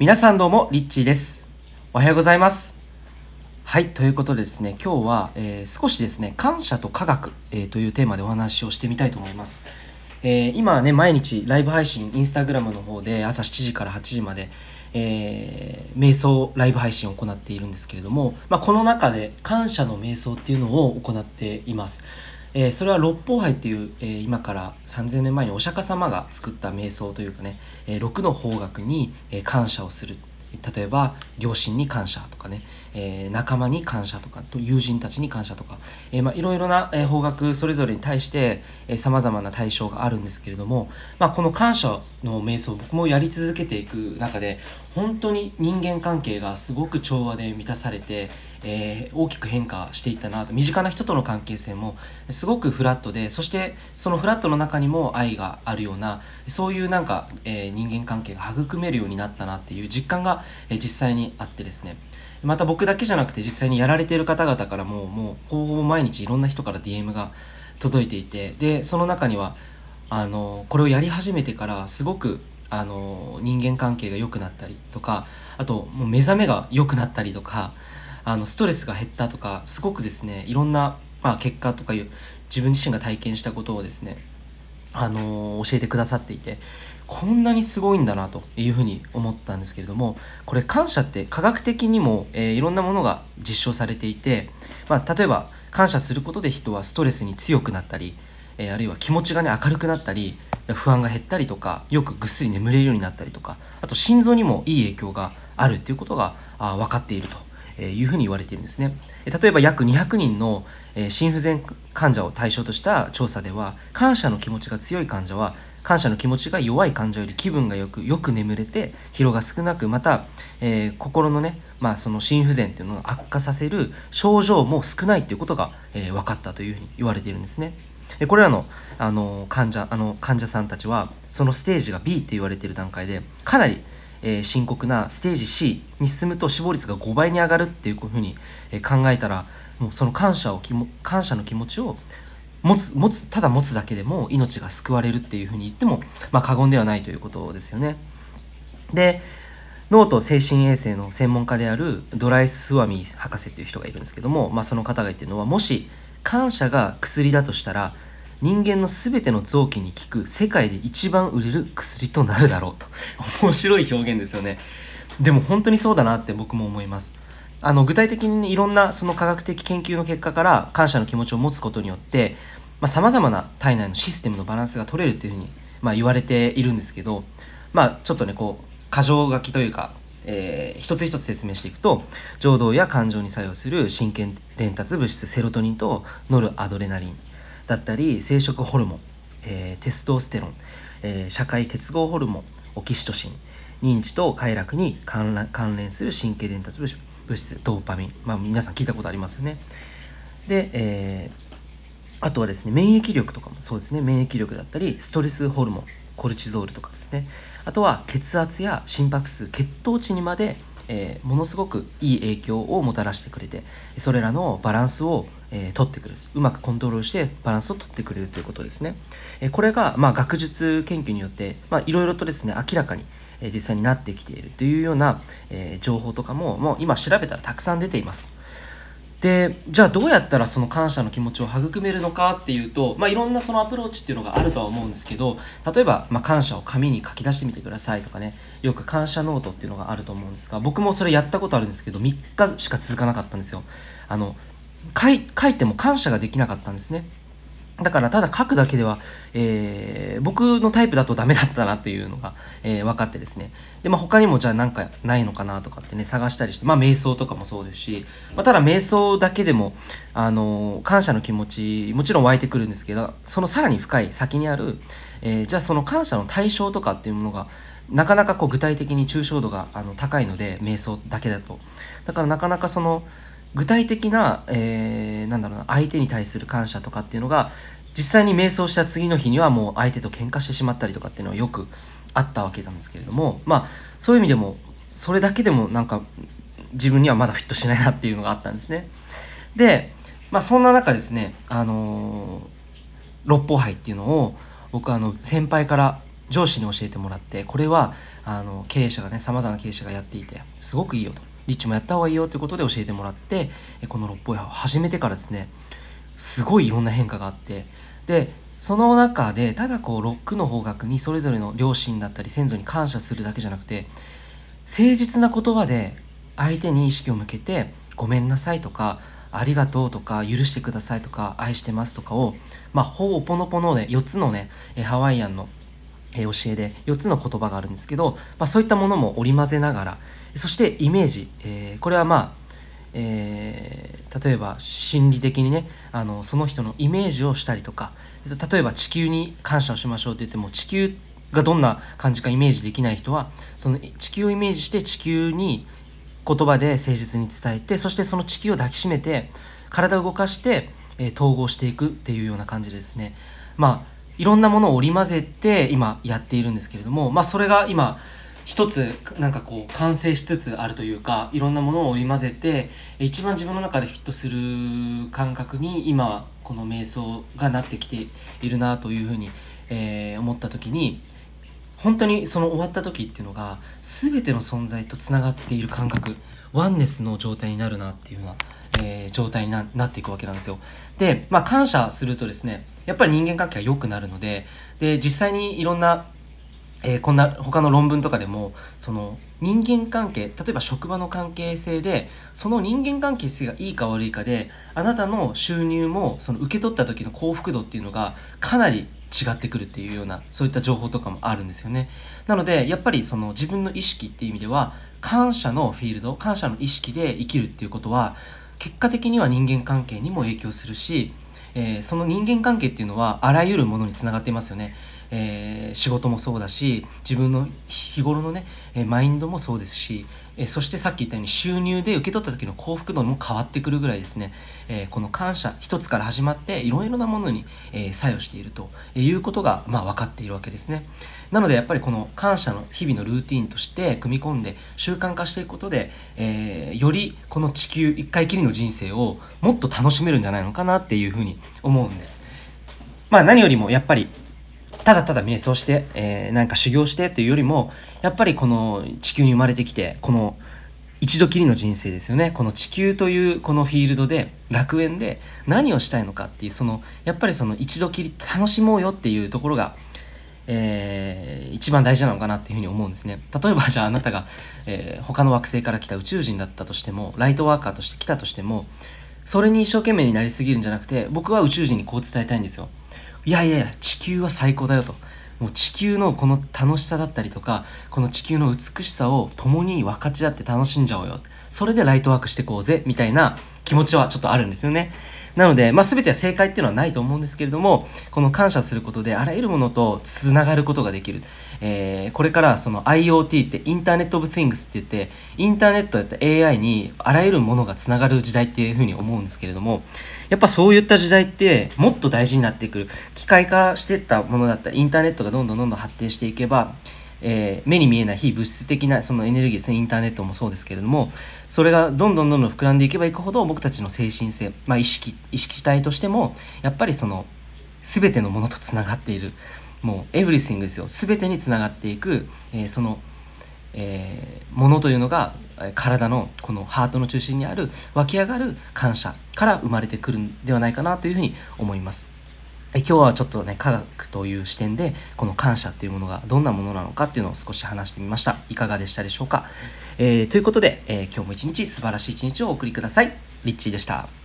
皆さんどうもリッチーです。おはようございます。はいということでですね今日は、えー、少しですね感謝と科学、えー、というテーマでお話をしてみたいと思います。えー、今ね毎日ライブ配信インスタグラムの方で朝7時から8時まで、えー、瞑想ライブ配信を行っているんですけれども、まあ、この中で感謝の瞑想っていうのを行っています。えー、それは六方杯っていう、えー、今から3000年前にお釈迦様が作った瞑想というかね、えー、6の方角に、えー、感謝をする。例えば両親に感謝とかね、えー、仲間に感謝とかと友人たちに感謝とか、えーまあ、いろいろな、えー、方角それぞれに対してさまざまな対象があるんですけれども、まあ、この感謝の瞑想僕もやり続けていく中で本当に人間関係がすごく調和で満たされて、えー、大きく変化していったなと身近な人との関係性もすごくフラットでそしてそのフラットの中にも愛があるようなそういうなんか、えー、人間関係が育めるようになったなっていう実感が、えー、実際にあってですね。また僕だけじゃなくて実際にやられてる方々からももうほぼ毎日いろんな人から DM が届いていてでその中にはあのこれをやり始めてからすごくあの人間関係が良くなったりとかあともう目覚めが良くなったりとかあのストレスが減ったとかすごくですねいろんな、まあ、結果とかいう自分自身が体験したことをですねあの教えてくださっていてこんなにすごいんだなというふうに思ったんですけれどもこれ感謝って科学的にも、えー、いろんなものが実証されていて、まあ、例えば感謝することで人はストレスに強くなったり、えー、あるいは気持ちがね明るくなったり不安が減ったりとかよくぐっすり眠れるようになったりとかあと心臓にもいい影響があるっていうことがあ分かっていると。いうふうに言われているんですね例えば約200人の心不全患者を対象とした調査では感謝の気持ちが強い患者は感謝の気持ちが弱い患者より気分がよくよく眠れて疲労が少なくまた、えー、心のね、まあ、その心不全っていうのを悪化させる症状も少ないっていうことが、えー、分かったというふうに言われているんですね。でこれらのあの患者あの患者さんたちはそのステージが B って言われている段階でかなり、えー、深刻なステージ C に進むと死亡率が5倍に上がるっていうふうに、え、考えたらもうその感謝を感謝の気持ちを持つ持つただ持つだけでも命が救われるっていうふうに言っても、まあ、過言ではないということですよね。で脳と精神衛生の専門家であるドライス・スワミ博士という人がいるんですけども、まあ、その方が言ってるのはもし感謝が薬だとしたら人間の全ての臓器に効く世界で一番売れる薬となるだろうと。面白い表現ですよね。でも本当にそうだなって僕も思います。あの具体的にいろんなその科学的研究の結果から感謝の気持ちを持つことによってさまざ、まな体内のシステムのバランスが取れるっていうふうに、まあ、言われているんですけどまあちょっとねこう箇条書きというかえー、一つ一つ説明していくと情動や感情に作用する神経伝達物質セロトニンとノルアドレナリン。だったり生殖ホルモン、えー、テストステロン、えー、社会結合ホルモンオキシトシン認知と快楽に関連する神経伝達物質ドーパミン、まあ、皆さん聞いたことありますよね。で、えー、あとはですね免疫力とかもそうですね免疫力だったりストレスホルモンコルチゾールとかですね。あとは血圧や心拍数血糖値にまでえー、ものすごくいい影響をもたらしてくれてそれらのバランスを、えー、取ってくれる。うまくコントロールしてバランスを取ってくれるということですね、えー、これが、まあ、学術研究によっていろいろとですね明らかに実際になってきているというような、え情報とかももう今調べたらたくさん出ています。でじゃあどうやったらその感謝の気持ちを育めるのかっていうと、まあ、いろんなそのアプローチっていうのがあるとは思うんですけど例えば、まあ、感謝を紙に書き出してみてくださいとかねよく感謝ノートっていうのがあると思うんですが僕もそれやったことあるんですけど3日しか続かなかったんですよ。あの書い書いても感謝ができなかったんですね。だからただ書くだけでは、えー、僕のタイプだとダメだったなっていうのが、えー、分かってですね。で、まあ、他にもじゃあ何かないのかなとかってね探したりしてまあ瞑想とかもそうですし、まあ、ただ瞑想だけでも、あのー、感謝の気持ちもちろん湧いてくるんですけどそのさらに深い先にある、えじゃあその感謝の対象とかっていうものがなかなかこう具体的に抽象度があの高いので瞑想だけだと。だからなかなかその具体的な、えー、なんだろうな相手に対する感謝とかっていうのが実際に瞑想した次の日にはもう相手と喧嘩してしまったりとかっていうのはよくあったわけなんですけれどもまあそういう意味でもそれだけでもなんか自分にはまだフィットしないなっていうのがあったんですね。で、まあ、そんな中ですね、あのー、六法杯っていうのを僕はあの先輩から上司に教えてもらってこれはあの経営者がねさまざまな経営者がやっていてすごくいいよとリッチもやった方がいいよということで教えてもらってこの六方屋を始めてからですねすごいいろんな変化があってでその中でただこうロックの方角にそれぞれの両親だったり先祖に感謝するだけじゃなくて誠実な言葉で相手に意識を向けて「ごめんなさい」とか「ありがとう」とか「許してください」とか「愛してます」とかをまあほぼポノポノで4つのねハワイアンの教えで4つの言葉があるんですけど、まあ、そういったものも織り交ぜながらそしてイメージ、えー、これはまあ、えー、例えば心理的にねあのその人のイメージをしたりとか例えば地球に感謝をしましょうって言っても地球がどんな感じかイメージできない人はその地球をイメージして地球に言葉で誠実に伝えてそしてその地球を抱きしめて体を動かして、えー、統合していくっていうような感じでですね。まあいろんなものを織り交ぜて今やっているんですけれどもまあそれが今一つなんかこう完成しつつあるというかいろんなものを織り交ぜて一番自分の中でフィットする感覚に今この瞑想がなってきているなというふうに、えー、思った時に本当にその終わった時っていうのが全ての存在とつながっている感覚ワンネスの状態になるなっていうような、えー、状態になっていくわけなんですよ。で、まあ、感謝するとですねやっぱり人間関係が良くなるのでで実際にいろんなえー、こんな他の論文とかでもその人間関係例えば職場の関係性でその人間関係性がいいか悪いかであなたの収入もその受け取った時の幸福度っていうのがかなり違ってくるっていうようなそういった情報とかもあるんですよね。なのでやっぱりその自分の意識っていう意味では感謝のフィールド感謝の意識で生きるっていうことは結果的には人間関係にも影響するし、えー、その人間関係っていうのはあらゆるものにつながっていますよね。えー、仕事もそうだし自分の日頃のね、えマインドもそうですし、えそしてさっき言ったように収入で受け取った時の幸福度も変わってくるぐらいですね、えこの感謝一つから始まっていろいろなものに、え作用しているということが、まあ、分かっているわけですね。なのでやっぱりこの感謝の日々のルーティンとして組み込んで習慣化していくことで、えー、よりこの地球一回きりの人生をもっと楽しめるんじゃないのかなっていうふうに思うんです。まあ何よりもやっぱりただただ瞑想して、えー、なんか修行してっていうよりもやっぱりこの地球に生まれてきてこの一度きりの人生ですよね。この地球というこのフィールドで楽園で何をしたいのかっていうそのやっぱりその一度きり楽しもうよっていうところが、えー、一番大事なのかなっていうふうに思うんですね。例えばじゃああなたが、えー、他の惑星から来た宇宙人だったとしてもライトワーカーとして来たとしてもそれに一生懸命になりすぎるんじゃなくて僕は宇宙人にこう伝えたいんですよ。いやいやいや地球は最高だよと。もう地球のこの楽しさだったりとかこの地球の美しさを共に分かち合って楽しんじゃおうよ。それでライトワークしていこうぜみたいな気持ちはちょっとあるんですよね。なので、まあ、全ては正解っていうのはないと思うんですけれどもこの感謝することであらゆるものとつながることができる、えー、これからその IoT ってインターネット・オブ・ティングスって言ってインターネットやった AI にあらゆるものがつながる時代っていうふうに思うんですけれどもやっぱそういった時代ってもっと大事になってくる。機械化してったものだったりインターネットがどんどんどんどん発展していけばえー、目に見えない非物質的なそのエネルギーですねインターネットもそうですけれどもそれがどんどんどんどん膨らんでいけばいくほど僕たちの精神性、まあ、意識意識体としてもやっぱりその全てのものとつながっている。もうエブリシングですよ。全てにつながっていく、えー、その、えー、ものというのが体のこのハートの中心にある湧き上がる感謝から生まれてくるんではないかなというふうに思います。今日はちょっとね科学という視点でこの感謝っていうものがどんなものなのかっていうのを少し話してみました。いかがでしたでしょうか、えー、ということで、え、今日も一日素晴らしい一日をお送りください。リッチーでした。